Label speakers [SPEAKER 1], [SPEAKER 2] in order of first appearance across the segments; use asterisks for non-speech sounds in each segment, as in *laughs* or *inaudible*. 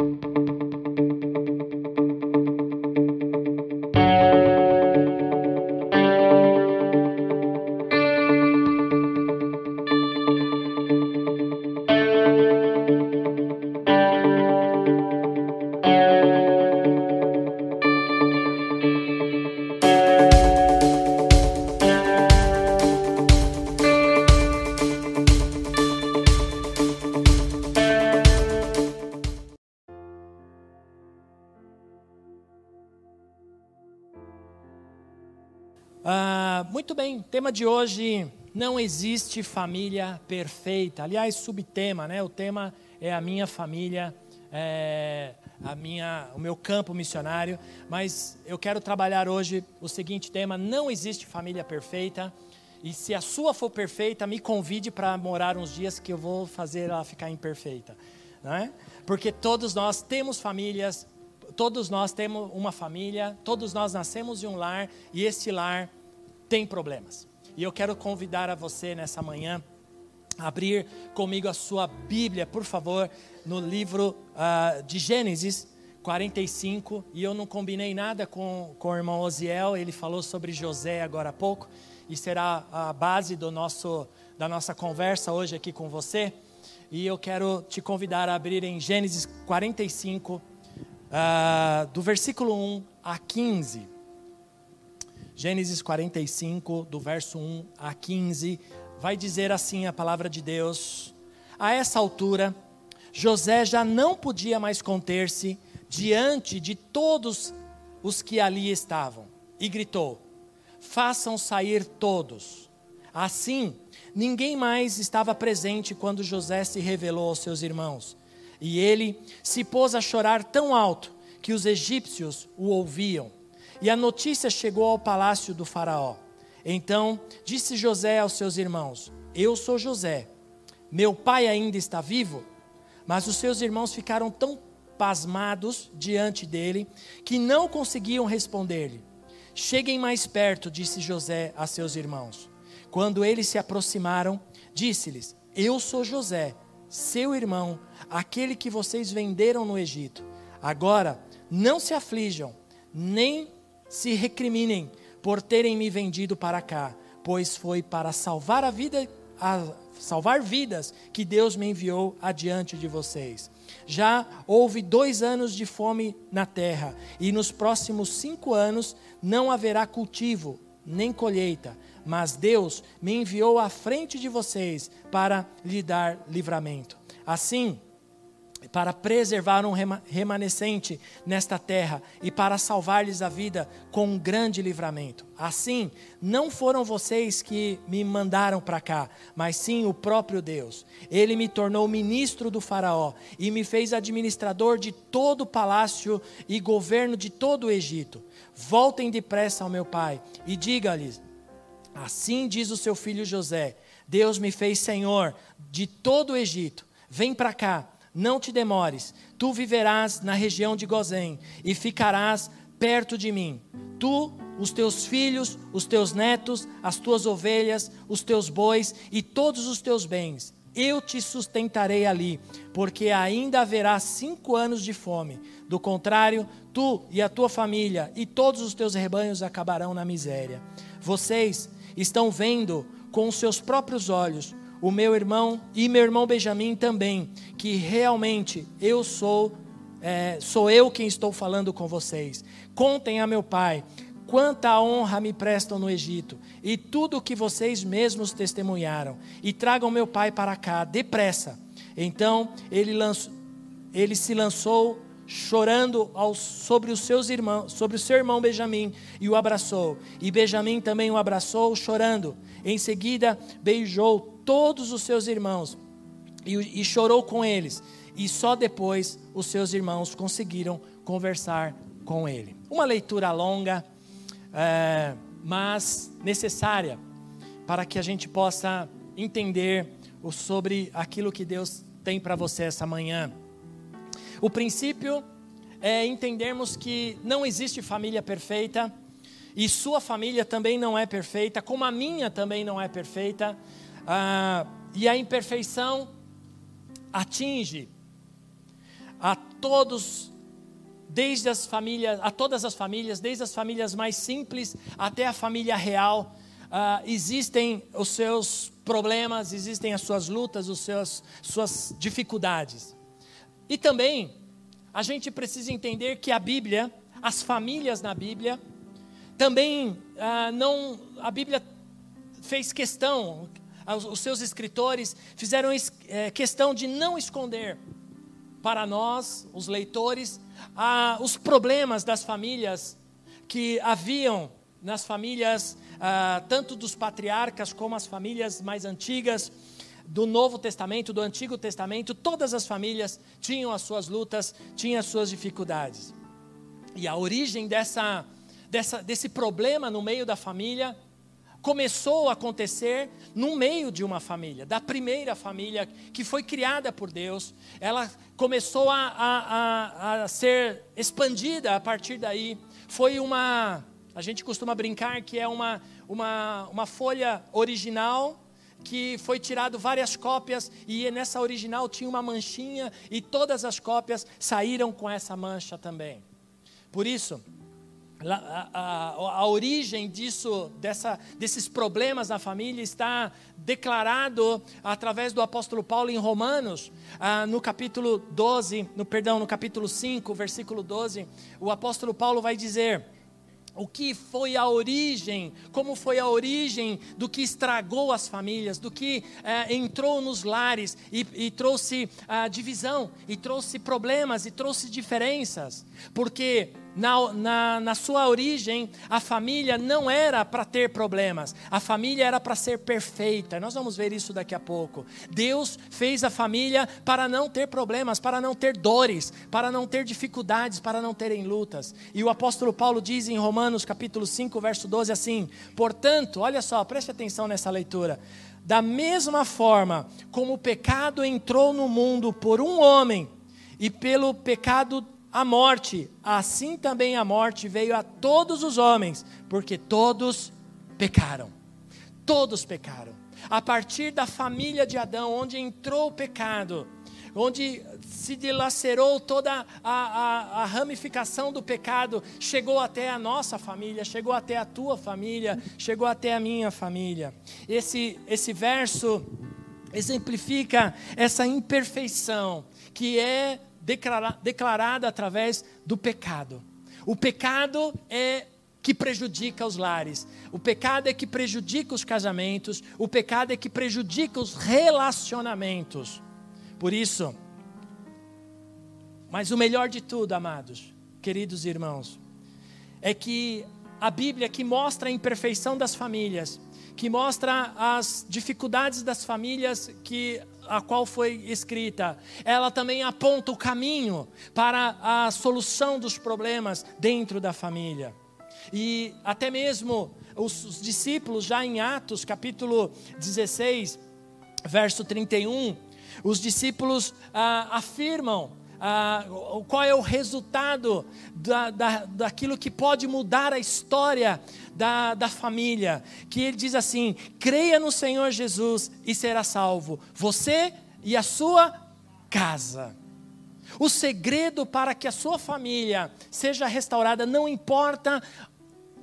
[SPEAKER 1] Ah, tema de hoje: não existe família perfeita. Aliás, subtema, né? O tema é a minha família, é a minha, o meu campo missionário. Mas eu quero trabalhar hoje o seguinte tema: não existe família perfeita. E se a sua for perfeita, me convide para morar uns dias que eu vou fazer ela ficar imperfeita, né? Porque todos nós temos famílias, todos nós temos uma família, todos nós nascemos em um lar e esse lar tem problemas. E eu quero convidar a você nessa manhã a abrir comigo a sua Bíblia, por favor, no livro uh, de Gênesis 45. E eu não combinei nada com, com o irmão Osiel, ele falou sobre José agora há pouco, e será a base do nosso, da nossa conversa hoje aqui com você. E eu quero te convidar a abrir em Gênesis 45, uh, do versículo 1 a 15. Gênesis 45, do verso 1 a 15, vai dizer assim a palavra de Deus: A essa altura, José já não podia mais conter-se diante de todos os que ali estavam, e gritou: Façam sair todos. Assim, ninguém mais estava presente quando José se revelou aos seus irmãos. E ele se pôs a chorar tão alto que os egípcios o ouviam. E a notícia chegou ao palácio do Faraó. Então disse José aos seus irmãos: Eu sou José. Meu pai ainda está vivo? Mas os seus irmãos ficaram tão pasmados diante dele que não conseguiam responder-lhe. Cheguem mais perto, disse José a seus irmãos. Quando eles se aproximaram, disse-lhes: Eu sou José, seu irmão, aquele que vocês venderam no Egito. Agora, não se aflijam, nem se recriminem por terem me vendido para cá, pois foi para salvar a vida, a salvar vidas que Deus me enviou adiante de vocês. Já houve dois anos de fome na terra, e nos próximos cinco anos não haverá cultivo nem colheita, mas Deus me enviou à frente de vocês para lhe dar livramento. Assim, para preservar um remanescente nesta terra e para salvar-lhes a vida com um grande livramento. Assim, não foram vocês que me mandaram para cá, mas sim o próprio Deus. Ele me tornou ministro do Faraó e me fez administrador de todo o palácio e governo de todo o Egito. Voltem depressa ao meu pai e diga-lhes: Assim diz o seu filho José: Deus me fez senhor de todo o Egito. Vem para cá não te demores, tu viverás na região de Gozém e ficarás perto de mim. Tu, os teus filhos, os teus netos, as tuas ovelhas, os teus bois e todos os teus bens. Eu te sustentarei ali, porque ainda haverá cinco anos de fome. Do contrário, tu e a tua família e todos os teus rebanhos acabarão na miséria. Vocês estão vendo com os seus próprios olhos o meu irmão e meu irmão Benjamim também, que realmente eu sou, é, sou eu quem estou falando com vocês. Contem a meu pai quanta honra me prestam no Egito e tudo o que vocês mesmos testemunharam, e tragam meu pai para cá, depressa. Então ele, lançou, ele se lançou chorando ao, sobre os seus irmãos, sobre o seu irmão Benjamim, e o abraçou. E Benjamim também o abraçou, chorando. Em seguida, beijou todos os seus irmãos e, e chorou com eles. E só depois os seus irmãos conseguiram conversar com ele. Uma leitura longa, é, mas necessária para que a gente possa entender o, sobre aquilo que Deus tem para você essa manhã. O princípio é entendermos que não existe família perfeita e sua família também não é perfeita, como a minha também não é perfeita. Ah, e a imperfeição atinge a todos, desde as famílias, a todas as famílias, desde as famílias mais simples até a família real, uh, existem os seus problemas, existem as suas lutas, os seus suas dificuldades. E também a gente precisa entender que a Bíblia, as famílias na Bíblia, também uh, não, a Bíblia fez questão, os seus escritores fizeram é, questão de não esconder para nós, os leitores, os problemas das famílias que haviam nas famílias, tanto dos patriarcas como as famílias mais antigas, do Novo Testamento, do Antigo Testamento, todas as famílias tinham as suas lutas, tinham as suas dificuldades. E a origem dessa, dessa, desse problema no meio da família começou a acontecer no meio de uma família, da primeira família que foi criada por Deus. Ela começou a, a, a, a ser expandida a partir daí. Foi uma. A gente costuma brincar que é uma, uma, uma folha original que foi tirado várias cópias e nessa original tinha uma manchinha e todas as cópias saíram com essa mancha também. Por isso, a, a, a, origem disso, dessa, desses problemas na família está declarado através do apóstolo Paulo em Romanos, ah, no capítulo 12, no perdão, no capítulo 5, versículo 12, o apóstolo Paulo vai dizer: o que foi a origem, como foi a origem do que estragou as famílias, do que eh, entrou nos lares e, e trouxe a divisão, e trouxe problemas, e trouxe diferenças, porque na, na, na, sua origem, a família não era para ter problemas, a família era para ser perfeita. Nós vamos ver isso daqui a pouco. Deus fez a família para não ter problemas, para não ter dores, para não ter dificuldades, para não terem lutas. E o apóstolo Paulo diz em Romanos capítulo 5, verso 12 assim: Portanto, olha só, preste atenção nessa leitura. Da mesma forma como o pecado entrou no mundo por um homem, e pelo pecado a morte, assim também a morte veio a todos os homens, porque todos pecaram. Todos pecaram. A partir da família de Adão, onde entrou o pecado, onde se dilacerou toda a, a, a, ramificação do pecado, chegou até a nossa família, chegou até a tua família, chegou até a minha família. Esse, esse verso exemplifica essa imperfeição que é declarada através do pecado. O pecado é que prejudica os lares. O pecado é que prejudica os casamentos. O pecado é que prejudica os relacionamentos. Por isso, mas o melhor de tudo, amados, queridos irmãos, é que a Bíblia que mostra a imperfeição das famílias, que mostra as dificuldades das famílias que a qual foi escrita, ela também aponta o caminho para a solução dos problemas dentro da família. E até mesmo os discípulos, já em Atos capítulo 16, verso 31, os discípulos ah, afirmam ah, qual é o resultado da, da, daquilo que pode mudar a história da, da família. Que ele diz assim: creia no Senhor Jesus e será salvo, você e a sua casa. O segredo para que a sua família seja restaurada não importa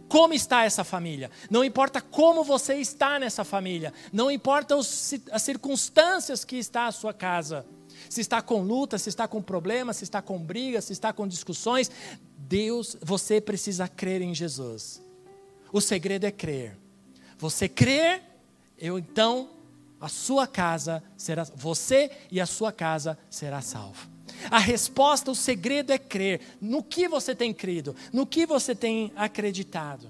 [SPEAKER 1] como está essa família, não importa como você está nessa família, não importa os, as circunstâncias que está a sua casa se está com luta, se está com problemas, se está com brigas, se está com discussões, Deus, você precisa crer em Jesus. O segredo é crer. Você crer, eu então a sua casa será, você e a sua casa será salvo. A resposta, o segredo é crer. No que você tem crido? No que você tem acreditado?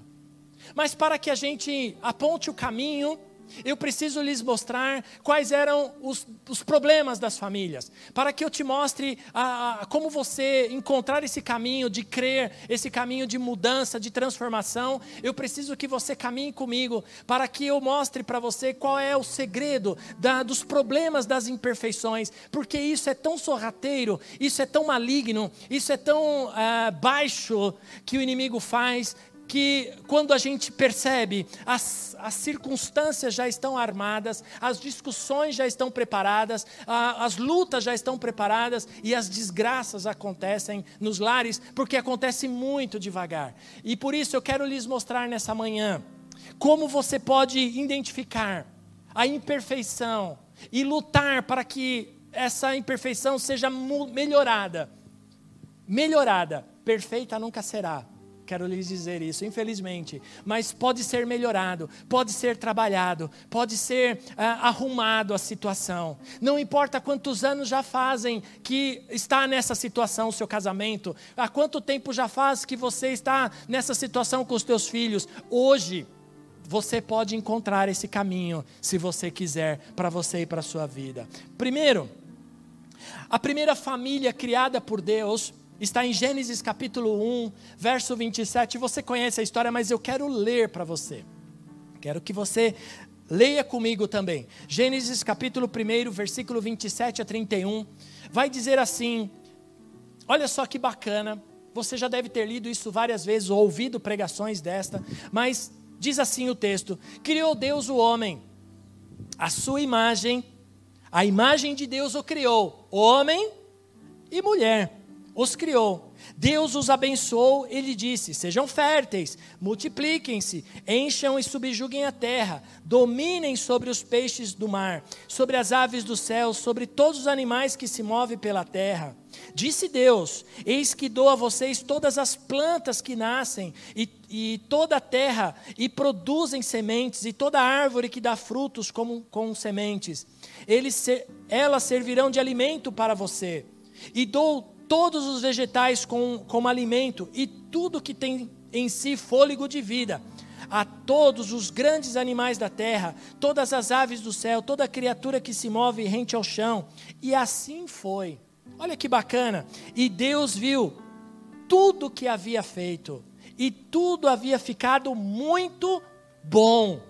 [SPEAKER 1] Mas para que a gente aponte o caminho, eu preciso lhes mostrar quais eram os, os problemas das famílias, para que eu te mostre a, a, como você encontrar esse caminho de crer, esse caminho de mudança, de transformação. Eu preciso que você caminhe comigo, para que eu mostre para você qual é o segredo da, dos problemas das imperfeições, porque isso é tão sorrateiro, isso é tão maligno, isso é tão uh, baixo que o inimigo faz que quando a gente percebe as, as circunstâncias já estão armadas, as discussões já estão preparadas, a, as lutas já estão preparadas e as desgraças acontecem nos lares, porque acontece muito devagar. E por isso eu quero lhes mostrar nessa manhã como você pode identificar a imperfeição e lutar para que essa imperfeição seja melhorada. Melhorada, perfeita nunca será. Quero lhes dizer isso, infelizmente. Mas pode ser melhorado, pode ser trabalhado, pode ser ah, arrumado a situação. Não importa quantos anos já fazem que está nessa situação o seu casamento, há quanto tempo já faz que você está nessa situação com os teus filhos. Hoje, você pode encontrar esse caminho, se você quiser, para você e para a sua vida. Primeiro, a primeira família criada por Deus está em Gênesis capítulo 1, verso 27. Você conhece a história, mas eu quero ler para você. Quero que você leia comigo também. Gênesis capítulo 1, versículo 27 a 31. Vai dizer assim: Olha só que bacana. Você já deve ter lido isso várias vezes ou ouvido pregações desta, mas Diz assim o texto: Criou Deus o homem, a sua imagem, a imagem de Deus o criou, homem e mulher, os criou. Deus os abençoou, ele disse: Sejam férteis, multipliquem-se, encham e subjuguem a terra, dominem sobre os peixes do mar, sobre as aves do céu, sobre todos os animais que se movem pela terra. Disse Deus: Eis que dou a vocês todas as plantas que nascem, e, e toda a terra, e produzem sementes, e toda árvore que dá frutos como, com sementes. Eles, elas servirão de alimento para você. E dou todos os vegetais com, como alimento e tudo que tem em si fôlego de vida. A todos os grandes animais da terra, todas as aves do céu, toda criatura que se move rente ao chão. E assim foi. Olha que bacana. E Deus viu tudo que havia feito, e tudo havia ficado muito bom.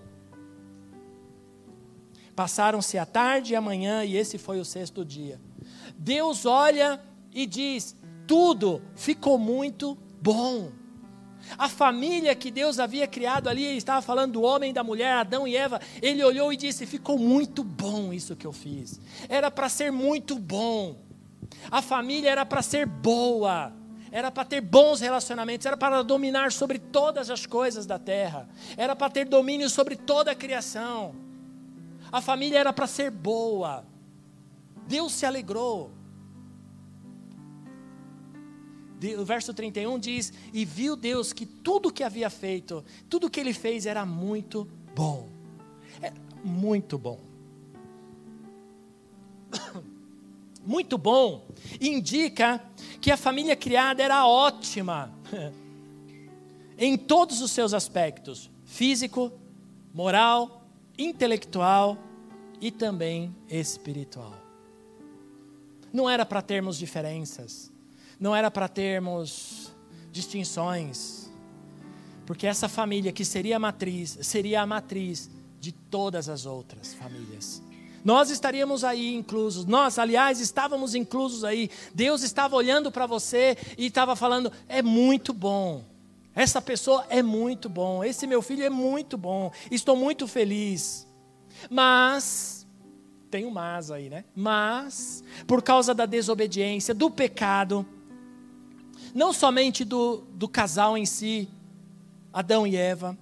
[SPEAKER 1] Passaram-se a tarde e a manhã, e esse foi o sexto dia. Deus olha e diz: tudo ficou muito bom. A família que Deus havia criado ali, ele estava falando do homem da mulher, Adão e Eva, ele olhou e disse: ficou muito bom isso que eu fiz. Era para ser muito bom. A família era para ser boa, era para ter bons relacionamentos, era para dominar sobre todas as coisas da terra, era para ter domínio sobre toda a criação. A família era para ser boa. Deus se alegrou o verso 31 diz: E viu Deus que tudo que havia feito, tudo que ele fez era muito bom. É muito bom. *coughs* Muito bom indica que a família criada era ótima *laughs* em todos os seus aspectos: físico, moral, intelectual e também espiritual. Não era para termos diferenças não era para termos distinções, porque essa família que seria a matriz, seria a matriz de todas as outras famílias. Nós estaríamos aí inclusos, nós, aliás, estávamos inclusos aí. Deus estava olhando para você e estava falando: é muito bom. Essa pessoa é muito bom. Esse meu filho é muito bom. Estou muito feliz. Mas, tem um mas aí, né? Mas, por causa da desobediência, do pecado, não somente do, do casal em si, Adão e Eva,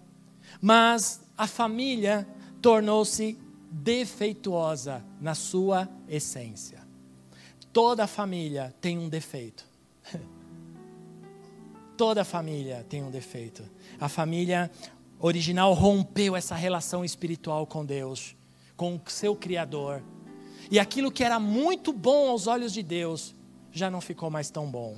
[SPEAKER 1] mas a família tornou-se defeituosa na sua essência. Toda família tem um defeito. *laughs* Toda família tem um defeito. A família original rompeu essa relação espiritual com Deus, com o seu Criador. E aquilo que era muito bom aos olhos de Deus já não ficou mais tão bom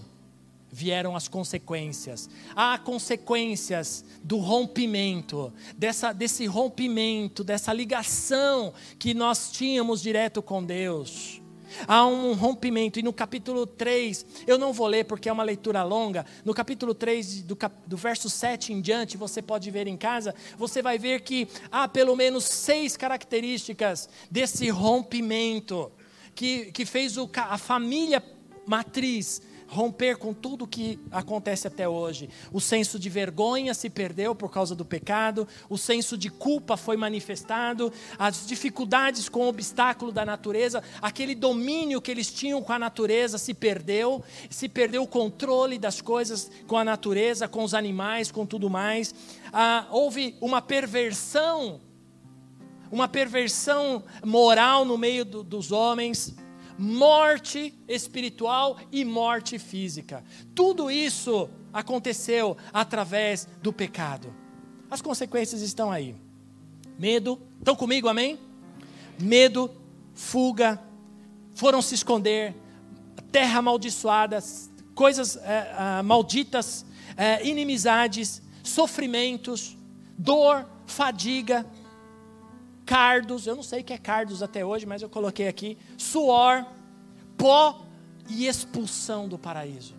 [SPEAKER 1] vieram as consequências. Há consequências do rompimento, dessa, desse rompimento, dessa ligação que nós tínhamos direto com Deus. Há um rompimento, e no capítulo 3, eu não vou ler porque é uma leitura longa, no capítulo 3, do, cap, do verso 7 em diante, você pode ver em casa, você vai ver que há pelo menos seis características desse rompimento, que, que fez o, a família matriz romper com tudo que acontece até hoje. O senso de vergonha se perdeu por causa do pecado, o senso de culpa foi manifestado, as dificuldades com o obstáculo da natureza, aquele domínio que eles tinham com a natureza se perdeu, se perdeu o controle das coisas com a natureza, com os animais, com tudo mais. Ah, houve uma perversão, uma perversão moral no meio do, dos homens morte espiritual e morte física. Tudo isso aconteceu através do pecado. As consequências estão aí. Medo, estão comigo, amém? Medo, fuga, foram se esconder, terra amaldiçoada, coisas é, é, malditas, é, inimizades, sofrimentos, dor, fadiga, cardos, eu não sei o que é cardos até hoje, mas eu coloquei aqui, suor, pó e expulsão do paraíso.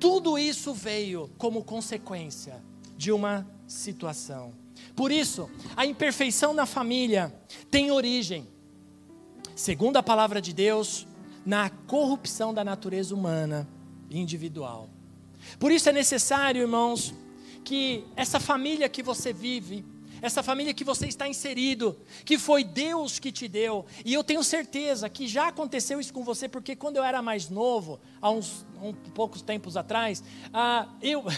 [SPEAKER 1] Tudo isso veio como consequência de uma situação. Por isso, a imperfeição na família tem origem, segundo a palavra de Deus, na corrupção da natureza humana e individual. Por isso é necessário, irmãos, que essa família que você vive, essa família que você está inserido, que foi Deus que te deu. E eu tenho certeza que já aconteceu isso com você, porque quando eu era mais novo, há uns poucos tempos atrás, ah, eu. *laughs*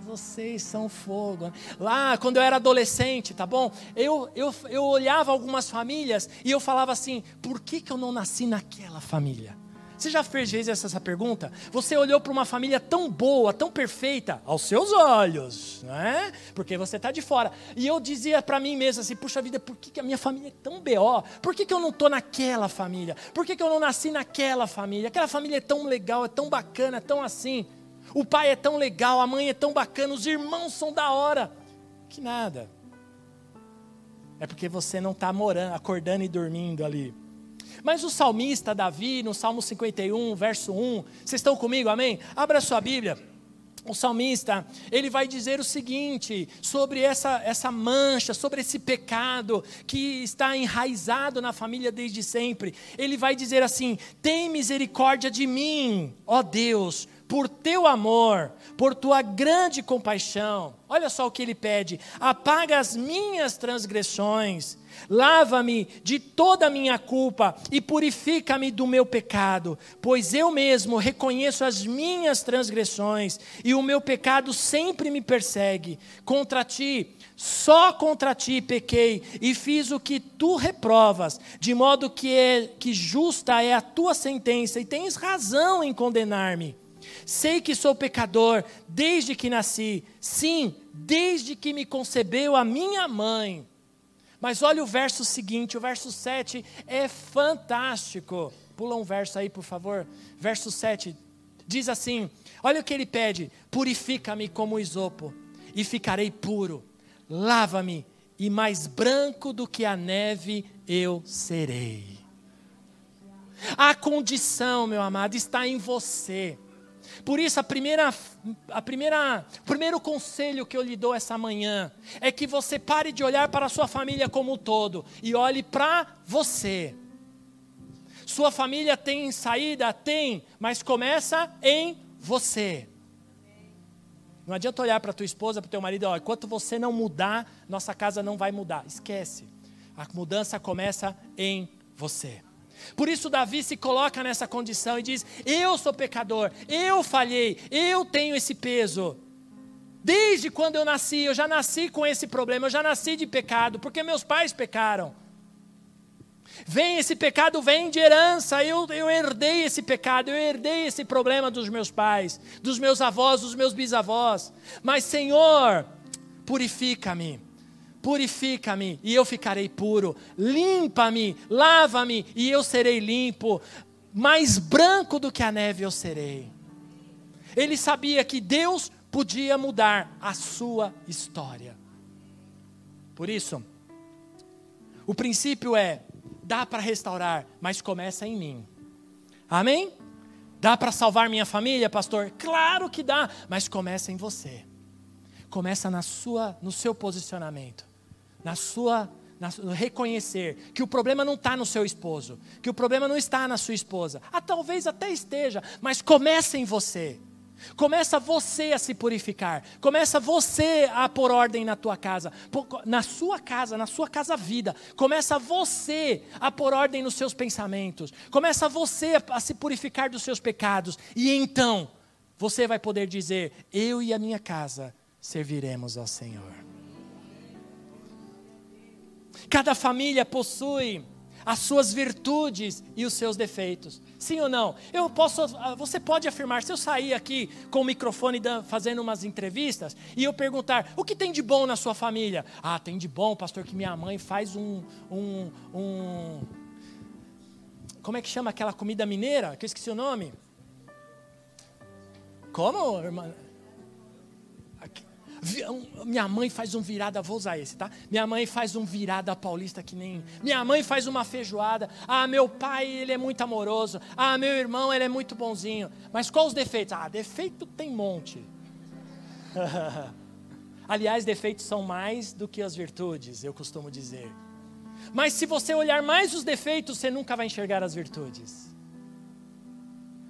[SPEAKER 1] Vocês são fogo. Lá, quando eu era adolescente, tá bom? Eu, eu, eu olhava algumas famílias e eu falava assim: por que, que eu não nasci naquela família? Você já fez essa, essa pergunta? Você olhou para uma família tão boa, tão perfeita, aos seus olhos, não é? Porque você está de fora. E eu dizia para mim mesmo assim: puxa vida, por que, que a minha família é tão B.O.? Por que, que eu não estou naquela família? Por que, que eu não nasci naquela família? Aquela família é tão legal, é tão bacana, é tão assim. O pai é tão legal, a mãe é tão bacana, os irmãos são da hora. Que nada. É porque você não está morando, acordando e dormindo ali. Mas o salmista Davi, no Salmo 51, verso 1, vocês estão comigo, amém? Abra sua Bíblia. O salmista, ele vai dizer o seguinte sobre essa, essa mancha, sobre esse pecado que está enraizado na família desde sempre. Ele vai dizer assim: Tem misericórdia de mim, ó Deus, por teu amor, por tua grande compaixão. Olha só o que ele pede: apaga as minhas transgressões Lava-me de toda a minha culpa e purifica-me do meu pecado, pois eu mesmo reconheço as minhas transgressões e o meu pecado sempre me persegue. Contra ti, só contra ti pequei e fiz o que tu reprovas, de modo que é que justa é a tua sentença e tens razão em condenar-me. Sei que sou pecador desde que nasci, sim, desde que me concebeu a minha mãe. Mas olha o verso seguinte, o verso 7 é fantástico. Pula um verso aí, por favor. Verso 7 diz assim: Olha o que ele pede: Purifica-me como isopo, e ficarei puro. Lava-me, e mais branco do que a neve eu serei. A condição, meu amado, está em você. Por isso, a primeira, a primeira, o primeiro conselho que eu lhe dou essa manhã é que você pare de olhar para a sua família como um todo e olhe para você. Sua família tem saída? Tem, mas começa em você. Não adianta olhar para tua esposa, para teu marido, ó, enquanto você não mudar, nossa casa não vai mudar. Esquece. A mudança começa em você. Por isso, Davi se coloca nessa condição e diz: Eu sou pecador, eu falhei, eu tenho esse peso. Desde quando eu nasci, eu já nasci com esse problema, eu já nasci de pecado, porque meus pais pecaram. Vem esse pecado, vem de herança, eu, eu herdei esse pecado, eu herdei esse problema dos meus pais, dos meus avós, dos meus bisavós. Mas, Senhor, purifica-me purifica-me e eu ficarei puro, limpa-me, lava-me e eu serei limpo, mais branco do que a neve eu serei. Ele sabia que Deus podia mudar a sua história. Por isso, o princípio é: dá para restaurar, mas começa em mim. Amém? Dá para salvar minha família, pastor? Claro que dá, mas começa em você. Começa na sua, no seu posicionamento na sua, no reconhecer que o problema não está no seu esposo, que o problema não está na sua esposa. Ah, talvez até esteja, mas começa em você. Começa você a se purificar. Começa você a pôr ordem na tua casa, na sua casa, na sua casa vida. Começa você a pôr ordem nos seus pensamentos. Começa você a se purificar dos seus pecados e então você vai poder dizer: eu e a minha casa serviremos ao Senhor. Cada família possui as suas virtudes e os seus defeitos. Sim ou não? Eu posso, ah, você pode afirmar, se eu sair aqui com o microfone fazendo umas entrevistas e eu perguntar, o que tem de bom na sua família? Ah, tem de bom, pastor, que minha mãe faz um, um, um como é que chama aquela comida mineira? Que eu esqueci o nome. Como, irmã? Minha mãe faz um virada, vou usar esse, tá? Minha mãe faz um virada paulista que nem. Minha mãe faz uma feijoada. Ah, meu pai, ele é muito amoroso. Ah, meu irmão, ele é muito bonzinho. Mas quais os defeitos? Ah, defeito tem monte. *laughs* Aliás, defeitos são mais do que as virtudes, eu costumo dizer. Mas se você olhar mais os defeitos, você nunca vai enxergar as virtudes.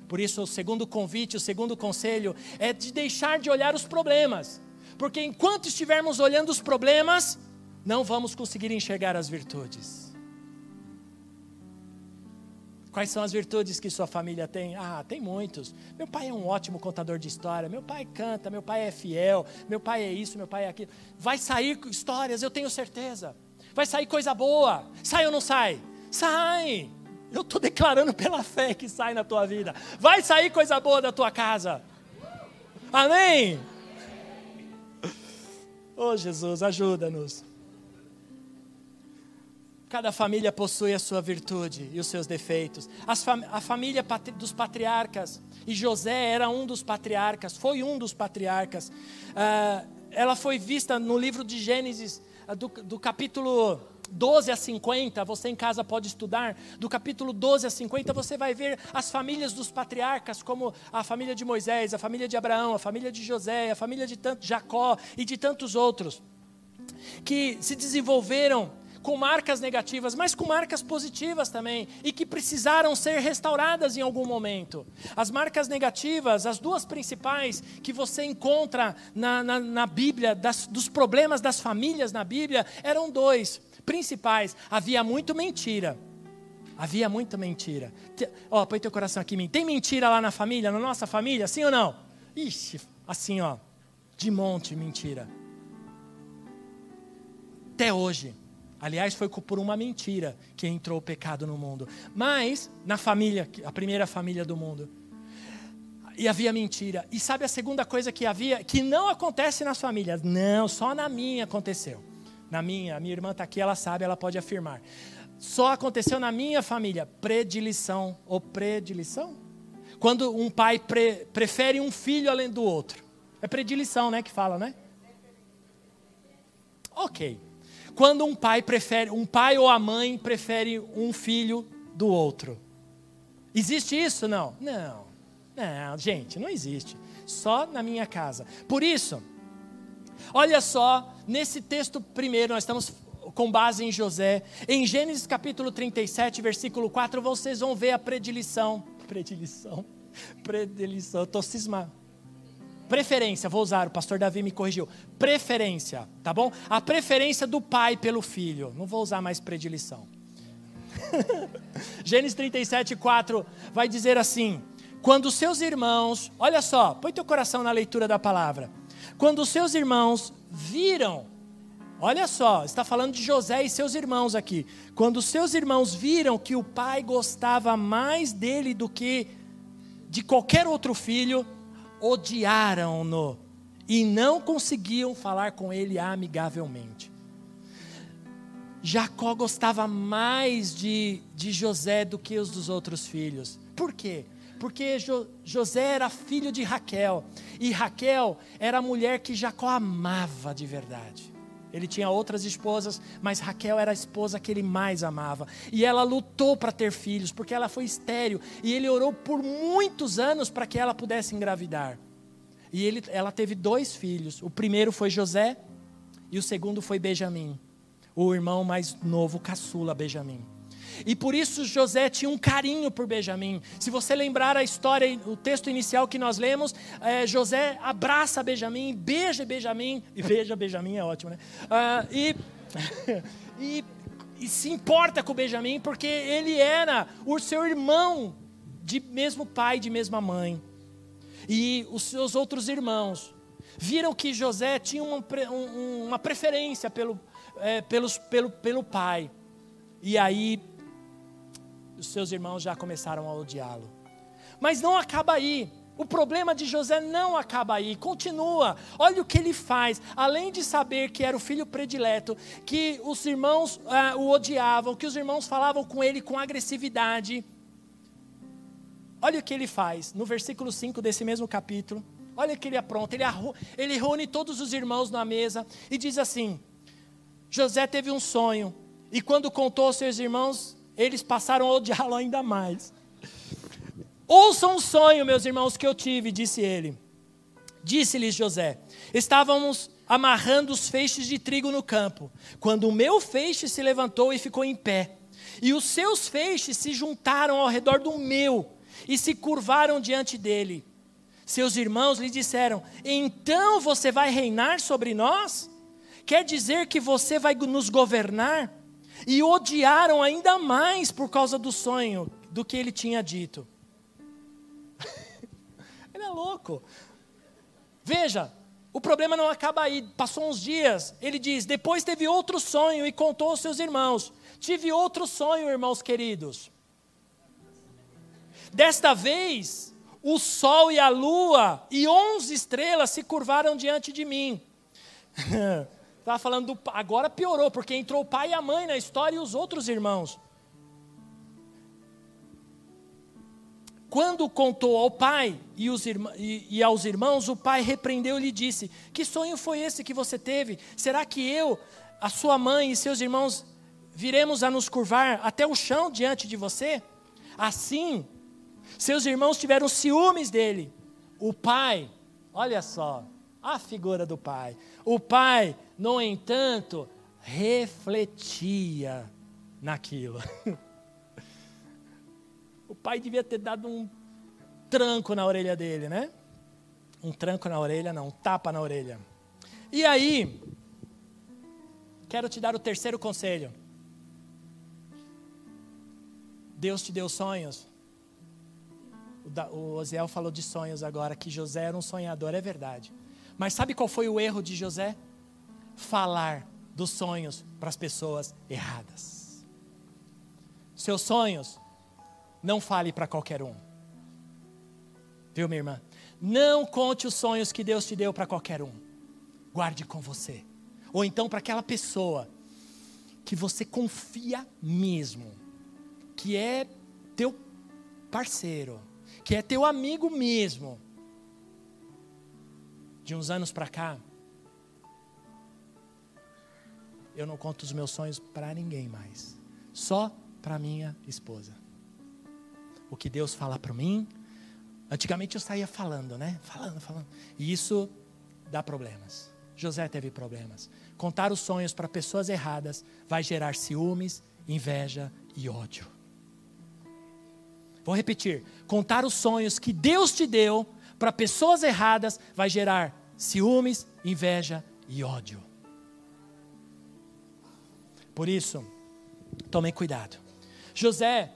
[SPEAKER 1] Por isso, o segundo convite, o segundo conselho é de deixar de olhar os problemas porque enquanto estivermos olhando os problemas, não vamos conseguir enxergar as virtudes. Quais são as virtudes que sua família tem? Ah, tem muitos. Meu pai é um ótimo contador de história, meu pai canta, meu pai é fiel, meu pai é isso, meu pai é aquilo. Vai sair histórias, eu tenho certeza. Vai sair coisa boa. Sai ou não sai? Sai! Eu estou declarando pela fé que sai na tua vida. Vai sair coisa boa da tua casa. Amém? Oh Jesus, ajuda-nos. Cada família possui a sua virtude e os seus defeitos. Fam a família dos patriarcas, e José era um dos patriarcas, foi um dos patriarcas. Uh, ela foi vista no livro de Gênesis, uh, do, do capítulo 12 a 50, você em casa pode estudar, do capítulo 12 a 50, você vai ver as famílias dos patriarcas, como a família de Moisés, a família de Abraão, a família de José, a família de Jacó e de tantos outros, que se desenvolveram com marcas negativas, mas com marcas positivas também, e que precisaram ser restauradas em algum momento. As marcas negativas, as duas principais que você encontra na, na, na Bíblia, das, dos problemas das famílias na Bíblia, eram dois principais. Havia muito mentira. Havia muita mentira. Ó, põe teu coração aqui em mim. Tem mentira lá na família, na nossa família, sim ou não? Ixi, assim ó, de monte mentira. Até hoje. Aliás, foi por uma mentira que entrou o pecado no mundo. Mas, na família, a primeira família do mundo, e havia mentira. E sabe a segunda coisa que havia, que não acontece nas famílias? Não, só na minha aconteceu na minha, a minha irmã está aqui, ela sabe, ela pode afirmar. Só aconteceu na minha família predilição ou predilição? Quando um pai pre, prefere um filho além do outro. É predilição, né, que fala, né? OK. Quando um pai prefere, um pai ou a mãe prefere um filho do outro. Existe isso? Não. Não. Não, gente, não existe. Só na minha casa. Por isso, olha só Nesse texto primeiro, nós estamos com base em José. Em Gênesis capítulo 37, versículo 4, vocês vão ver a predilição. Predilição. Predilição. Estou cismado. Preferência, vou usar, o pastor Davi me corrigiu. Preferência, tá bom? A preferência do pai pelo filho. Não vou usar mais predilição. *laughs* Gênesis 37, 4 vai dizer assim: Quando seus irmãos, olha só, põe teu coração na leitura da palavra. Quando seus irmãos viram, olha só, está falando de José e seus irmãos aqui. Quando seus irmãos viram que o pai gostava mais dele do que de qualquer outro filho, odiaram-no e não conseguiam falar com ele amigavelmente. Jacó gostava mais de, de José do que os dos outros filhos. Por quê? Porque jo, José era filho de Raquel, e Raquel era a mulher que Jacó amava de verdade. Ele tinha outras esposas, mas Raquel era a esposa que ele mais amava. E ela lutou para ter filhos, porque ela foi estéril. E ele orou por muitos anos para que ela pudesse engravidar. E ele, ela teve dois filhos. O primeiro foi José e o segundo foi Benjamim. o irmão mais novo, caçula, Benjamim. E por isso José tinha um carinho por Benjamim. Se você lembrar a história, o texto inicial que nós lemos, é, José abraça Benjamim, beija Benjamim, e *laughs* beija Benjamim é ótimo, né? Ah, e, *laughs* e, e se importa com Benjamim porque ele era o seu irmão de mesmo pai, de mesma mãe. E os seus outros irmãos viram que José tinha uma, uma preferência pelo, é, pelos, pelo, pelo pai. E aí os seus irmãos já começaram a odiá-lo. Mas não acaba aí. O problema de José não acaba aí, continua. Olha o que ele faz. Além de saber que era o filho predileto, que os irmãos ah, o odiavam, que os irmãos falavam com ele com agressividade. Olha o que ele faz no versículo 5 desse mesmo capítulo. Olha o que ele apronta. Ele, ele reúne todos os irmãos na mesa e diz assim: José teve um sonho, e quando contou aos seus irmãos, eles passaram a odiá-lo ainda mais. Ouçam um sonho, meus irmãos, que eu tive, disse ele. Disse-lhes José: Estávamos amarrando os feixes de trigo no campo, quando o meu feixe se levantou e ficou em pé, e os seus feixes se juntaram ao redor do meu e se curvaram diante dele. Seus irmãos lhe disseram: Então você vai reinar sobre nós? Quer dizer que você vai nos governar? E odiaram ainda mais por causa do sonho do que ele tinha dito. *laughs* ele é louco. Veja, o problema não acaba aí. Passou uns dias, ele diz: depois teve outro sonho e contou aos seus irmãos. Tive outro sonho, irmãos queridos. Desta vez, o sol e a lua e onze estrelas se curvaram diante de mim. *laughs* Estava falando do agora piorou, porque entrou o pai e a mãe na história e os outros irmãos. Quando contou ao pai e, e, e aos irmãos, o pai repreendeu e lhe disse: Que sonho foi esse que você teve? Será que eu, a sua mãe e seus irmãos viremos a nos curvar até o chão diante de você? Assim, seus irmãos tiveram ciúmes dele. O pai, olha só, a figura do pai. O pai no entanto, refletia naquilo. *laughs* o pai devia ter dado um tranco na orelha dele, né? Um tranco na orelha, não, um tapa na orelha. E aí, quero te dar o terceiro conselho. Deus te deu sonhos. O Osiel falou de sonhos agora, que José era um sonhador, é verdade. Mas sabe qual foi o erro de José? falar dos sonhos para as pessoas erradas. Seus sonhos, não fale para qualquer um. Viu, minha irmã? Não conte os sonhos que Deus te deu para qualquer um. Guarde com você. Ou então para aquela pessoa que você confia mesmo, que é teu parceiro, que é teu amigo mesmo. De uns anos para cá, eu não conto os meus sonhos para ninguém mais. Só para minha esposa. O que Deus fala para mim. Antigamente eu saía falando, né? Falando, falando. E isso dá problemas. José teve problemas. Contar os sonhos para pessoas erradas vai gerar ciúmes, inveja e ódio. Vou repetir: contar os sonhos que Deus te deu para pessoas erradas vai gerar ciúmes, inveja e ódio. Por isso, tomem cuidado. José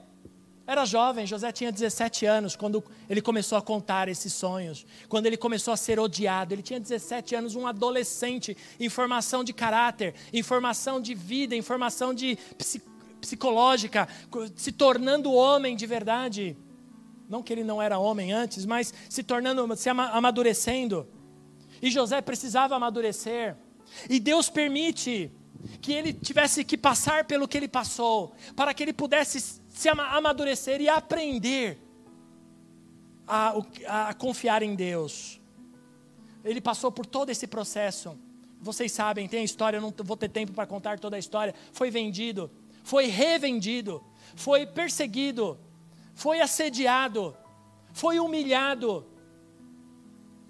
[SPEAKER 1] era jovem, José tinha 17 anos quando ele começou a contar esses sonhos, quando ele começou a ser odiado. Ele tinha 17 anos, um adolescente, informação de caráter, informação de vida, informação de psicológica, se tornando homem de verdade. Não que ele não era homem antes, mas se tornando, se amadurecendo. E José precisava amadurecer. E Deus permite que ele tivesse que passar pelo que ele passou, para que ele pudesse se amadurecer e aprender a, a confiar em Deus. Ele passou por todo esse processo. Vocês sabem, tem a história, eu não vou ter tempo para contar toda a história. Foi vendido, foi revendido, foi perseguido, foi assediado, foi humilhado.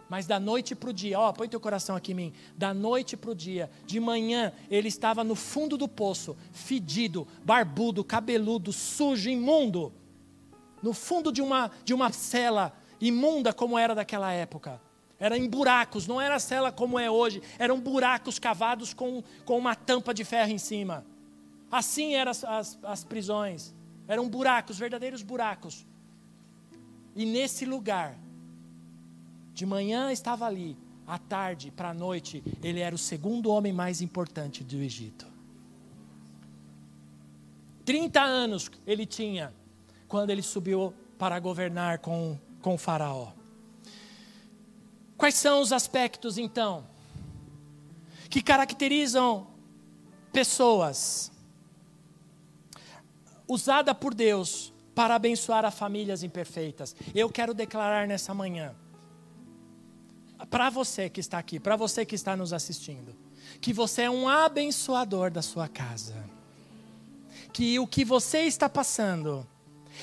[SPEAKER 1] Mas da noite para o dia, ó, põe teu coração aqui em mim. Da noite para o dia, de manhã, ele estava no fundo do poço, fedido, barbudo, cabeludo, sujo, imundo. No fundo de uma, de uma cela imunda como era daquela época. Era em buracos, não era cela como é hoje. Eram buracos cavados com, com uma tampa de ferro em cima. Assim eram as, as, as prisões. Eram buracos, verdadeiros buracos. E nesse lugar, de manhã estava ali, à tarde para a noite, ele era o segundo homem mais importante do Egito. 30 anos ele tinha quando ele subiu para governar com, com Faraó. Quais são os aspectos, então, que caracterizam pessoas usada por Deus para abençoar as famílias imperfeitas? Eu quero declarar nessa manhã para você que está aqui, para você que está nos assistindo, que você é um abençoador da sua casa. Que o que você está passando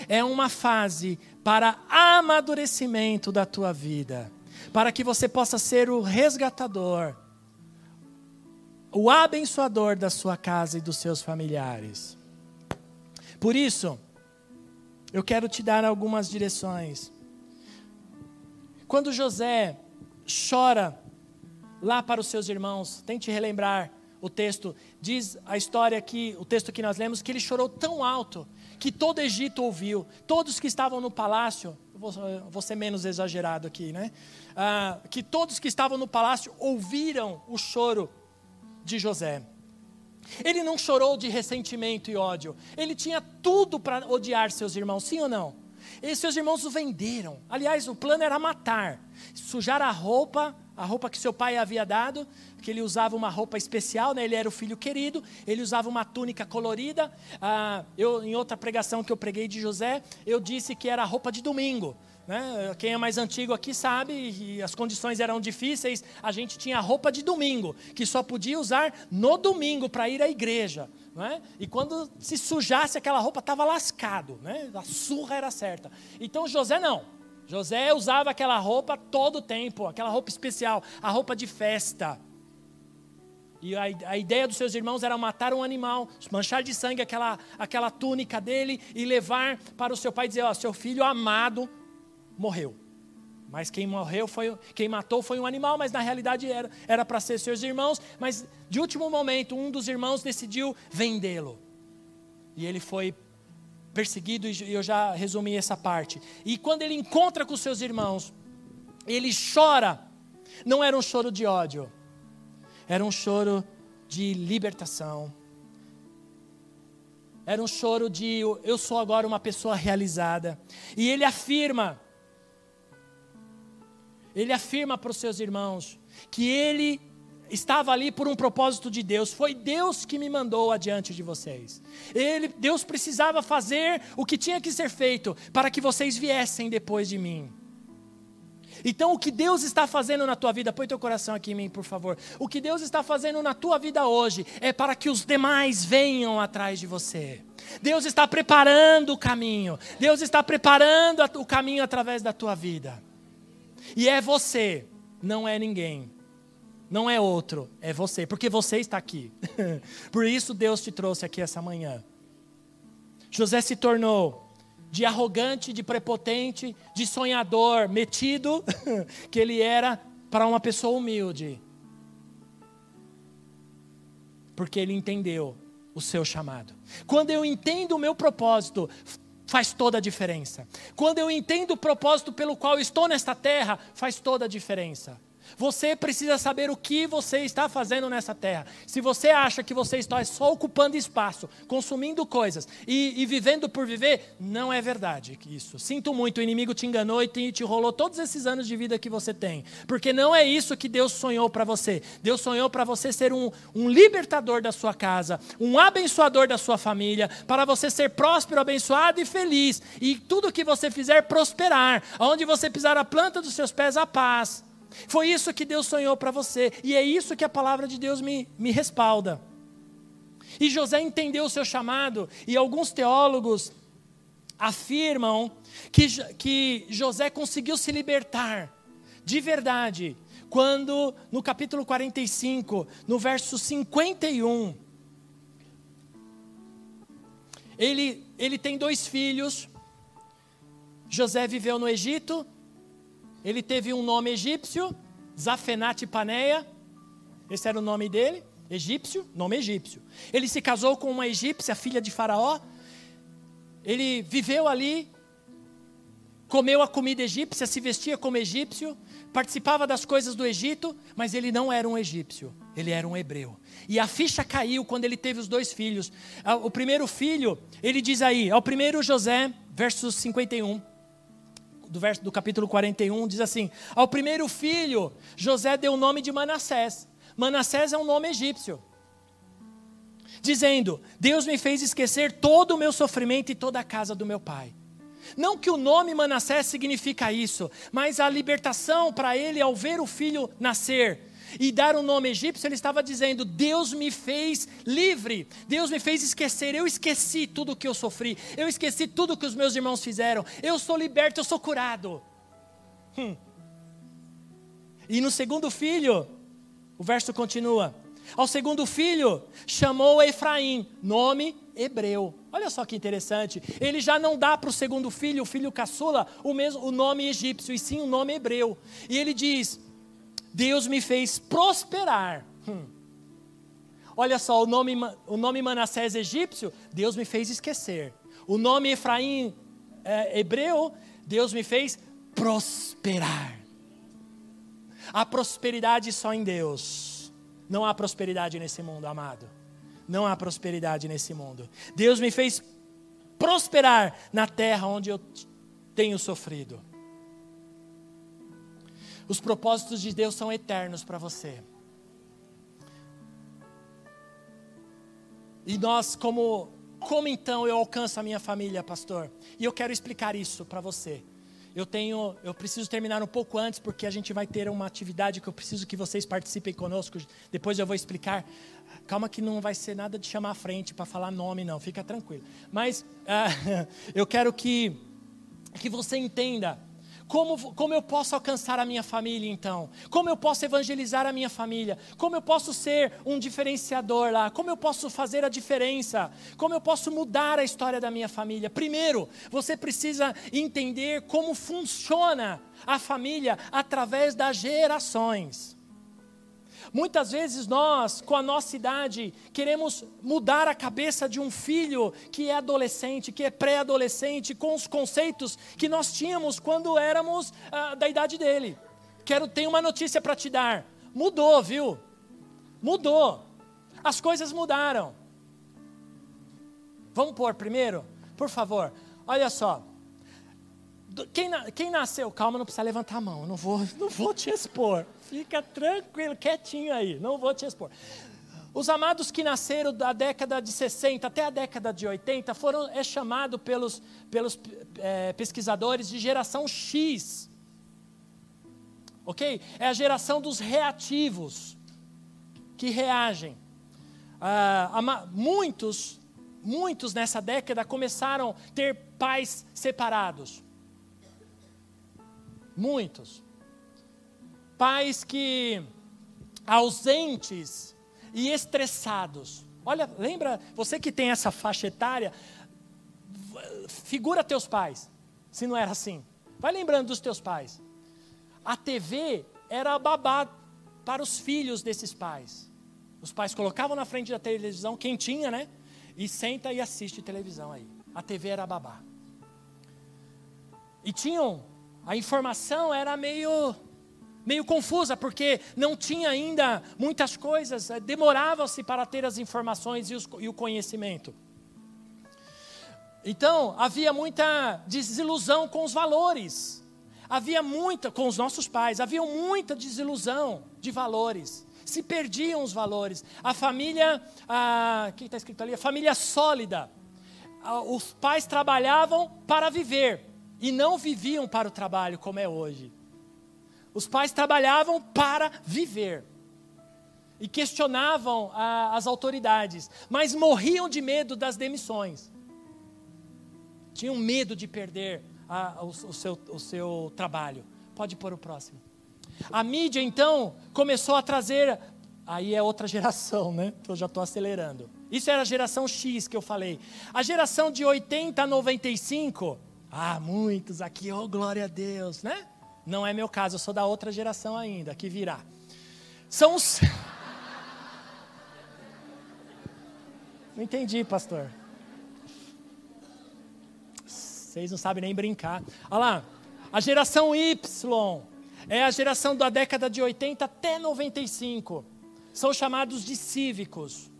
[SPEAKER 1] é uma fase para amadurecimento da tua vida, para que você possa ser o resgatador, o abençoador da sua casa e dos seus familiares. Por isso, eu quero te dar algumas direções. Quando José chora lá para os seus irmãos. Tente relembrar o texto. Diz a história que o texto que nós lemos que ele chorou tão alto que todo Egito ouviu. Todos que estavam no palácio, vou, vou ser menos exagerado aqui, né? Ah, que todos que estavam no palácio ouviram o choro de José. Ele não chorou de ressentimento e ódio. Ele tinha tudo para odiar seus irmãos, sim ou não? E seus irmãos o venderam. Aliás, o plano era matar, sujar a roupa, a roupa que seu pai havia dado, que ele usava uma roupa especial, né? ele era o filho querido, ele usava uma túnica colorida. Ah, eu, em outra pregação que eu preguei de José, eu disse que era a roupa de domingo. Né? Quem é mais antigo aqui sabe, e as condições eram difíceis, a gente tinha roupa de domingo, que só podia usar no domingo para ir à igreja. Né? E quando se sujasse aquela roupa, estava lascado, né? a surra era certa. Então José não. José usava aquela roupa todo o tempo, aquela roupa especial, a roupa de festa. E a, a, ideia dos seus irmãos era matar um animal, manchar de sangue aquela, aquela túnica dele e levar para o seu pai e dizer: Ó, seu filho amado morreu. Mas quem morreu foi, quem matou foi um animal, mas na realidade era era para ser seus irmãos, mas de último momento um dos irmãos decidiu vendê-lo. E ele foi perseguido e eu já resumi essa parte. E quando ele encontra com seus irmãos, ele chora. Não era um choro de ódio. Era um choro de libertação. Era um choro de eu sou agora uma pessoa realizada. E ele afirma ele afirma para os seus irmãos que ele estava ali por um propósito de Deus. Foi Deus que me mandou adiante de vocês. Ele, Deus precisava fazer o que tinha que ser feito para que vocês viessem depois de mim. Então, o que Deus está fazendo na tua vida, põe teu coração aqui em mim, por favor. O que Deus está fazendo na tua vida hoje é para que os demais venham atrás de você. Deus está preparando o caminho. Deus está preparando o caminho através da tua vida. E é você, não é ninguém. Não é outro, é você, porque você está aqui. *laughs* Por isso Deus te trouxe aqui essa manhã. José se tornou de arrogante, de prepotente, de sonhador, metido, *laughs* que ele era para uma pessoa humilde. Porque ele entendeu o seu chamado. Quando eu entendo o meu propósito, faz toda a diferença. Quando eu entendo o propósito pelo qual estou nesta terra, faz toda a diferença. Você precisa saber o que você está fazendo nessa terra. Se você acha que você está só ocupando espaço, consumindo coisas e, e vivendo por viver, não é verdade isso. Sinto muito, o inimigo te enganou e te, te rolou todos esses anos de vida que você tem. Porque não é isso que Deus sonhou para você. Deus sonhou para você ser um, um libertador da sua casa, um abençoador da sua família, para você ser próspero, abençoado e feliz. E tudo que você fizer prosperar. Onde você pisar a planta dos seus pés, a paz. Foi isso que Deus sonhou para você, e é isso que a palavra de Deus me, me respalda. E José entendeu o seu chamado, e alguns teólogos afirmam que, que José conseguiu se libertar de verdade, quando no capítulo 45, no verso 51, ele, ele tem dois filhos. José viveu no Egito, ele teve um nome egípcio, Zafenate Paneia, esse era o nome dele, egípcio, nome egípcio. Ele se casou com uma egípcia, filha de Faraó. Ele viveu ali, comeu a comida egípcia, se vestia como egípcio, participava das coisas do Egito, mas ele não era um egípcio, ele era um hebreu. E a ficha caiu quando ele teve os dois filhos. Ah, o primeiro filho, ele diz aí, ao primeiro José, verso 51, do, verso, do capítulo 41, diz assim: Ao primeiro filho, José deu o nome de Manassés. Manassés é um nome egípcio. Dizendo: Deus me fez esquecer todo o meu sofrimento e toda a casa do meu pai. Não que o nome Manassés significa isso, mas a libertação para ele ao ver o filho nascer e dar o um nome egípcio, ele estava dizendo: Deus me fez livre, Deus me fez esquecer. Eu esqueci tudo o que eu sofri, eu esqueci tudo o que os meus irmãos fizeram. Eu sou liberto, eu sou curado. Hum. E no segundo filho, o verso continua: Ao segundo filho chamou Efraim, nome hebreu. Olha só que interessante. Ele já não dá para o segundo filho, o filho caçula, o mesmo o nome egípcio, e sim o nome hebreu. E ele diz: Deus me fez prosperar. Hum. Olha só, o nome, o nome Manassés egípcio, Deus me fez esquecer. O nome Efraim é, hebreu, Deus me fez prosperar. A prosperidade só em Deus. Não há prosperidade nesse mundo, amado. Não há prosperidade nesse mundo. Deus me fez prosperar na terra onde eu tenho sofrido. Os propósitos de Deus são eternos para você. E nós, como, como então eu alcanço a minha família, pastor? E eu quero explicar isso para você. Eu tenho, eu preciso terminar um pouco antes porque a gente vai ter uma atividade que eu preciso que vocês participem conosco. Depois eu vou explicar. Calma que não vai ser nada de chamar à frente para falar nome não, fica tranquilo. Mas uh, *laughs* eu quero que que você entenda como, como eu posso alcançar a minha família então? Como eu posso evangelizar a minha família? Como eu posso ser um diferenciador lá? Como eu posso fazer a diferença? Como eu posso mudar a história da minha família? Primeiro, você precisa entender como funciona a família através das gerações. Muitas vezes nós, com a nossa idade, queremos mudar a cabeça de um filho que é adolescente, que é pré-adolescente, com os conceitos que nós tínhamos quando éramos ah, da idade dele. Quero ter uma notícia para te dar. Mudou, viu? Mudou. As coisas mudaram. Vamos pôr primeiro, por favor. Olha só. Quem, quem nasceu, calma, não precisa levantar a mão, não vou, *laughs* não vou te expor. Fica tranquilo, quietinho aí, não vou te expor. Os amados que nasceram da década de 60 até a década de 80 foram é chamado pelos, pelos é, pesquisadores de geração X. Ok? É a geração dos reativos que reagem. Ah, muitos, muitos nessa década começaram a ter pais separados. Muitos pais que ausentes e estressados. Olha, lembra, você que tem essa faixa etária, figura teus pais, se não era assim. Vai lembrando dos teus pais. A TV era babá para os filhos desses pais. Os pais colocavam na frente da televisão, quem tinha, né? E senta e assiste televisão aí. A TV era babá. E tinham, a informação era meio meio confusa, porque não tinha ainda muitas coisas, eh, demorava-se para ter as informações e, o conhecimento. Então, havia muita desilusão com os valores, havia muita, com os nossos pais, havia muita desilusão de valores, se perdiam os valores. A família, o que está escrito ali? A família sólida. Os pais trabalhavam para viver e não viviam para o trabalho, como é hoje. Os pais trabalhavam para viver e questionavam a, as autoridades, mas morriam de medo das demissões. Tinham medo de perder a, o, o, seu, o seu trabalho. Pode pôr o próximo. A mídia, então, começou a trazer. Aí é outra *laughs* geração, né? Que eu já estou acelerando. Isso era a geração X que eu falei. A geração de 80 a 95. Ah, muitos aqui, oh glória a Deus, né? Não é meu caso, eu sou da outra geração ainda, que virá. São os. *laughs* Não entendi, pastor. Vocês não sabem nem brincar. Olha lá, a geração Y é a geração da década de 80 até 95. São chamados de cívicos.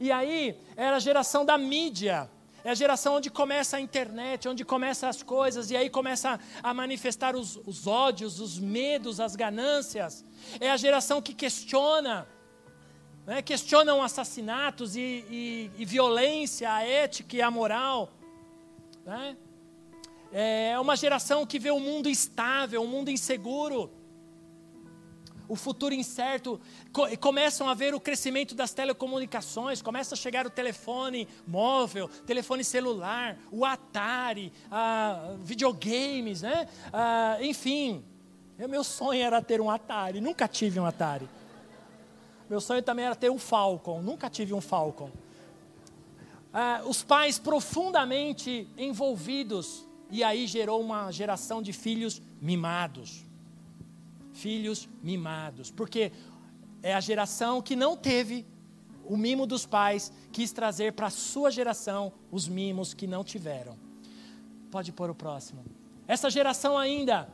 [SPEAKER 1] E aí era a geração da mídia. É a geração onde começa a internet, onde começam as coisas, e aí começa a, manifestar os, os ódios, os medos, as ganâncias. É a geração que questiona, né, questionam assassinatos e, e, e, violência, a ética e a moral. Né? É uma geração que vê o um mundo estável, um mundo inseguro o futuro incerto, começam a ver o crescimento das telecomunicações, começa a chegar o telefone móvel, telefone celular, o Atari, a, videogames, né? A, enfim, meu sonho era ter um Atari, nunca tive um Atari. Meu sonho também era ter um Falcon, nunca tive um Falcon. Ah, os pais profundamente envolvidos, e aí gerou uma geração de filhos mimados filhos mimados, porque é a geração que não teve o mimo dos pais, quis trazer para a sua geração os mimos que não tiveram. Pode pôr o próximo. Essa geração ainda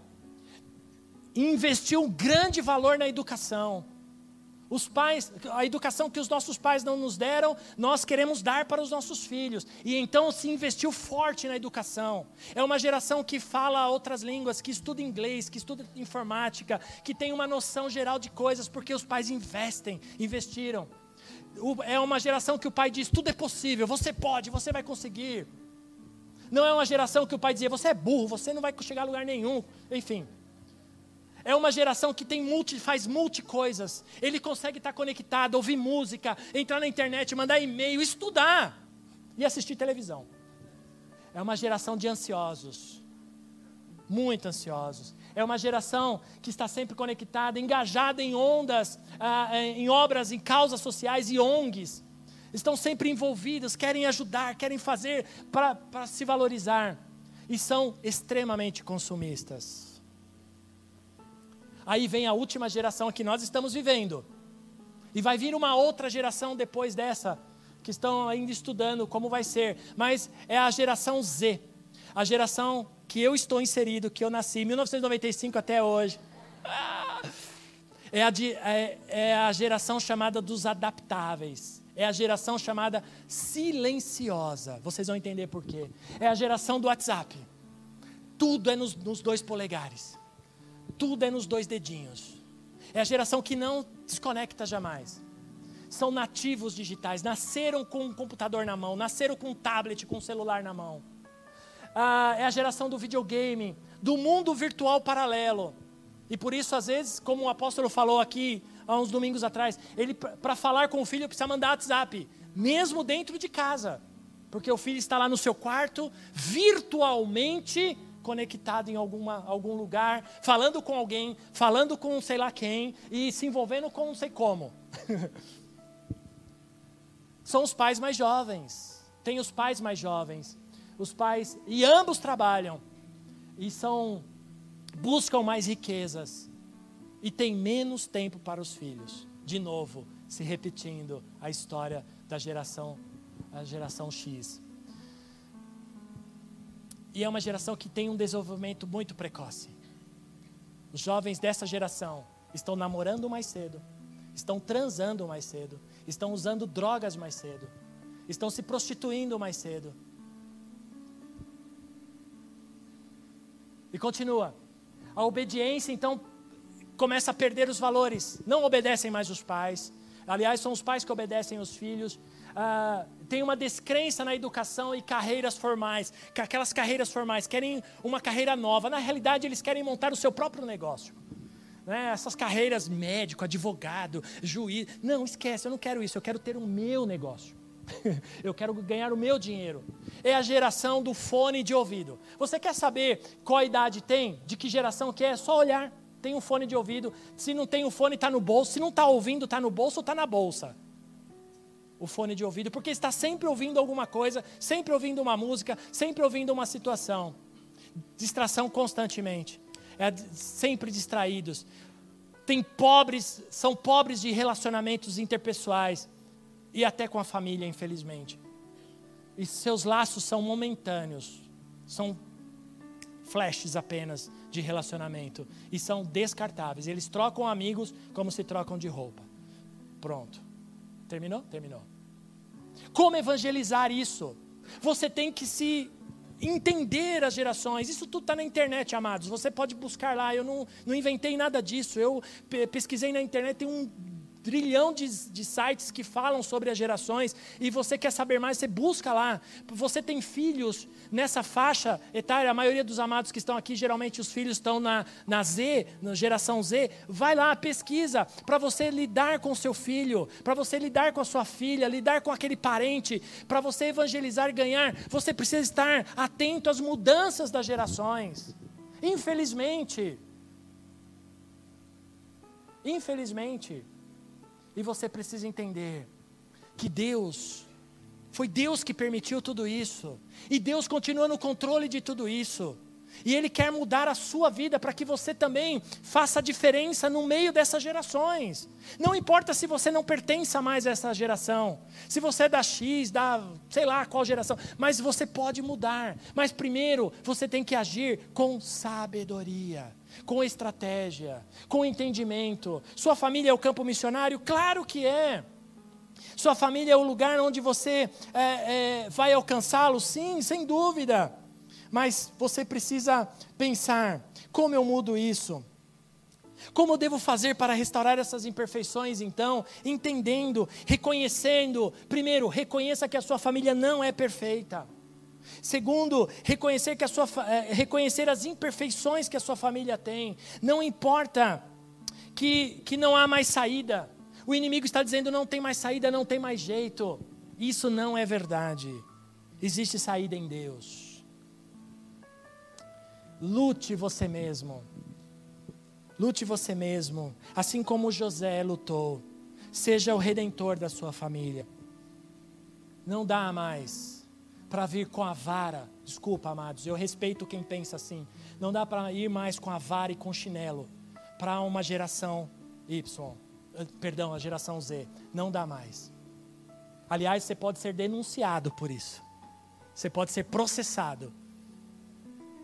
[SPEAKER 1] investiu um grande valor na educação. Os pais, a educação que os nossos pais não nos deram, nós queremos dar para os nossos filhos. E então se investiu forte na educação. É uma geração que fala outras línguas, que estuda inglês, que estuda informática, que tem uma noção geral de coisas, porque os pais investem, investiram. É uma geração que o pai diz: tudo é possível, você pode, você vai conseguir. Não é uma geração que o pai dizia: você é burro, você não vai chegar a lugar nenhum. Enfim. É uma geração que tem multi, faz multi coisas. Ele consegue estar conectado, ouvir música, entrar na internet, mandar e-mail, estudar e assistir televisão. É uma geração de ansiosos, muito ansiosos. É uma geração que está sempre conectada, engajada em ondas, ah, em obras, em causas sociais e ONGs. Estão sempre envolvidos, querem ajudar, querem fazer para se valorizar. E são extremamente consumistas. Aí vem a última geração que nós estamos vivendo. E vai vir uma outra geração depois dessa, que estão ainda estudando como vai ser. Mas é a geração Z. A geração que eu estou inserido, que eu nasci, 1995 até hoje. É a, é, é a geração chamada dos adaptáveis. É a geração chamada silenciosa. Vocês vão entender por quê. É a geração do WhatsApp. Tudo é nos, nos dois polegares tudo é nos dois dedinhos. É a geração que não desconecta jamais. São nativos digitais, nasceram com um computador na mão, nasceram com um tablet, com um celular na mão. Ah, é a geração do videogame, do mundo virtual paralelo. E por isso, às vezes, como o apóstolo falou aqui há uns domingos atrás, ele para falar com o filho precisa mandar WhatsApp, mesmo dentro de casa, porque o filho está lá no seu quarto, virtualmente conectado em alguma, algum lugar, falando com alguém, falando com sei lá quem e se envolvendo com não sei como. *laughs* São os pais mais jovens. Tem os pais mais jovens. Os pais, e ambos trabalham. E são buscam mais riquezas e têm menos tempo para os filhos. De novo, se repetindo a história da geração a geração X. E é uma geração que tem um desenvolvimento muito precoce. Os jovens dessa geração estão namorando mais cedo, estão transando mais cedo, estão usando drogas mais cedo, estão se prostituindo mais cedo. E continua. A obediência, então, começa a perder os valores. Não obedecem mais os pais. Aliás, são os pais que obedecem os filhos ah, tem uma descrença na educação e carreiras formais, aquelas carreiras formais, querem uma carreira nova. Na realidade, eles querem montar o seu próprio negócio. Né? Essas carreiras médico, advogado, juiz. Não, esquece, eu não quero isso, eu quero ter o meu negócio. *laughs* eu quero ganhar o meu dinheiro. É a geração do fone de ouvido. Você quer saber qual idade tem? De que geração que é? É só olhar. tem um fone de ouvido. Se não tem o um fone, está no bolso. Se não está ouvindo, está no bolso ou está na bolsa. O fone de ouvido, porque está sempre ouvindo alguma coisa, sempre ouvindo uma música, sempre ouvindo uma situação. Distração constantemente. É sempre distraídos. Tem pobres, são pobres de relacionamentos interpessoais e até com a família, infelizmente. E seus laços são momentâneos, são flashes apenas de relacionamento e são descartáveis. Eles trocam amigos como se trocam de roupa. Pronto. Terminou? Terminou. Como evangelizar isso? Você tem que se entender as gerações. Isso tudo está na internet, amados. Você pode buscar lá. Eu não, não inventei nada disso. Eu pesquisei na internet, tem um trilhão de, de, sites que falam sobre as gerações e você quer saber mais, você busca lá. Você tem filhos nessa faixa etária, a maioria dos amados que estão aqui, geralmente os filhos estão na, na Z, na geração Z. Vai lá, pesquisa, para você lidar com seu filho, para você lidar com a sua filha, lidar com aquele parente, para você evangelizar e ganhar, você precisa estar atento às mudanças das gerações. Infelizmente, infelizmente, e você precisa entender que Deus, foi Deus que permitiu tudo isso. E Deus continua no controle de tudo isso. E Ele quer mudar a sua vida para que você também faça diferença no meio dessas gerações. Não importa se você não pertença mais a essa geração, se você é da X, da sei lá qual geração, mas você pode mudar. Mas primeiro você tem que agir com sabedoria com estratégia, com entendimento. Sua família é o campo missionário? Claro que é. Sua família é o lugar onde você é, é, vai alcançá-lo? Sim, sem dúvida. Mas você precisa pensar: como eu mudo isso? Como eu devo fazer para restaurar essas imperfeições, então? Entendendo, reconhecendo. Primeiro, reconheça que a sua família não é perfeita. Segundo, reconhecer, que a sua, é, reconhecer as imperfeições que a sua família tem. Não importa que, que não há mais saída. O inimigo está dizendo não tem mais saída, não tem mais jeito. Isso não é verdade. Existe saída em Deus. Lute você mesmo. Lute você mesmo, assim como José lutou. Seja o redentor da sua família. Não dá mais para vir com a vara. Desculpa, amados, eu respeito quem pensa assim. Não dá para ir mais com a vara e com chinelo para uma geração Y, eh, perdão, a geração Z. Não dá mais. Aliás, você pode ser denunciado por isso. Você pode ser processado.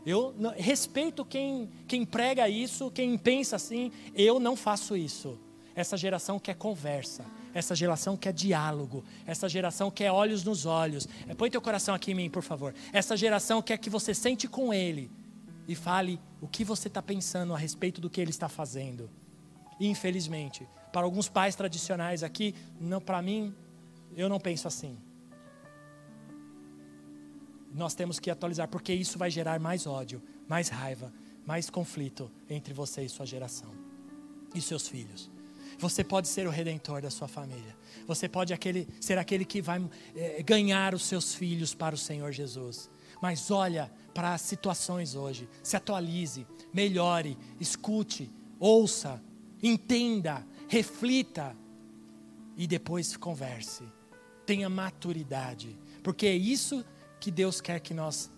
[SPEAKER 1] Eu respeito quem, quem prega isso, quem pensa assim. Eu não faço isso. Essa geração quer conversa. Essa geração quer diálogo. Essa geração quer olhos nos olhos. É, põe teu coração aqui em mim, por favor. Essa geração quer que você sente com ele e fale o que você está pensando a respeito do que ele está fazendo. Infelizmente, para alguns pais tradicionais aqui, não para mim, eu não penso assim. Nós temos que atualizar, porque isso vai gerar mais ódio, mais raiva, mais conflito entre você e sua geração e seus filhos. Você pode ser o redentor da sua família. Você pode aquele, ser aquele que vai é, ganhar os seus filhos para o Senhor Jesus. Mas olha para as situações hoje. Se atualize, melhore, escute, ouça, entenda, reflita e depois converse. Tenha maturidade, porque é isso que Deus quer que nós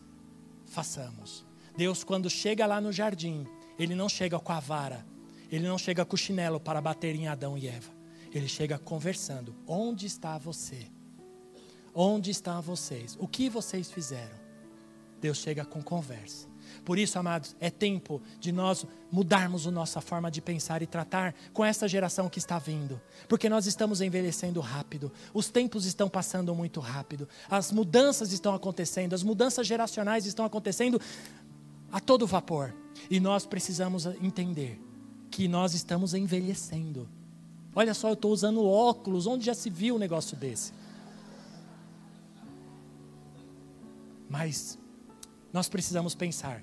[SPEAKER 1] façamos. Deus, quando chega lá no jardim, Ele não chega com a vara, ele não chega com chinelo para bater em Adão e Eva. Ele chega conversando. Onde está você? Onde estão vocês? O que vocês fizeram? Deus chega com conversa. Por isso, amados, é tempo de nós mudarmos a nossa forma de pensar e tratar com essa geração que está vindo. Porque nós estamos envelhecendo rápido, os tempos estão passando muito rápido, as mudanças estão acontecendo, as mudanças geracionais estão acontecendo a todo vapor. E nós precisamos entender que nós estamos envelhecendo. Olha só, eu estou usando óculos, onde já se viu um negócio desse? Mas nós precisamos pensar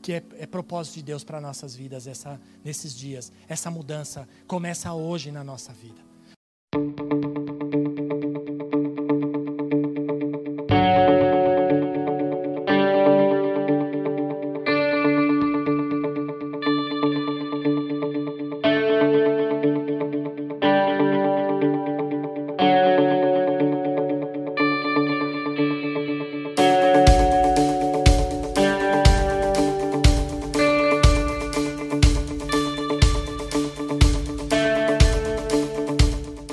[SPEAKER 1] que é, é propósito de Deus para nossas vidas essa, nesses dias. Essa mudança começa hoje na nossa vida.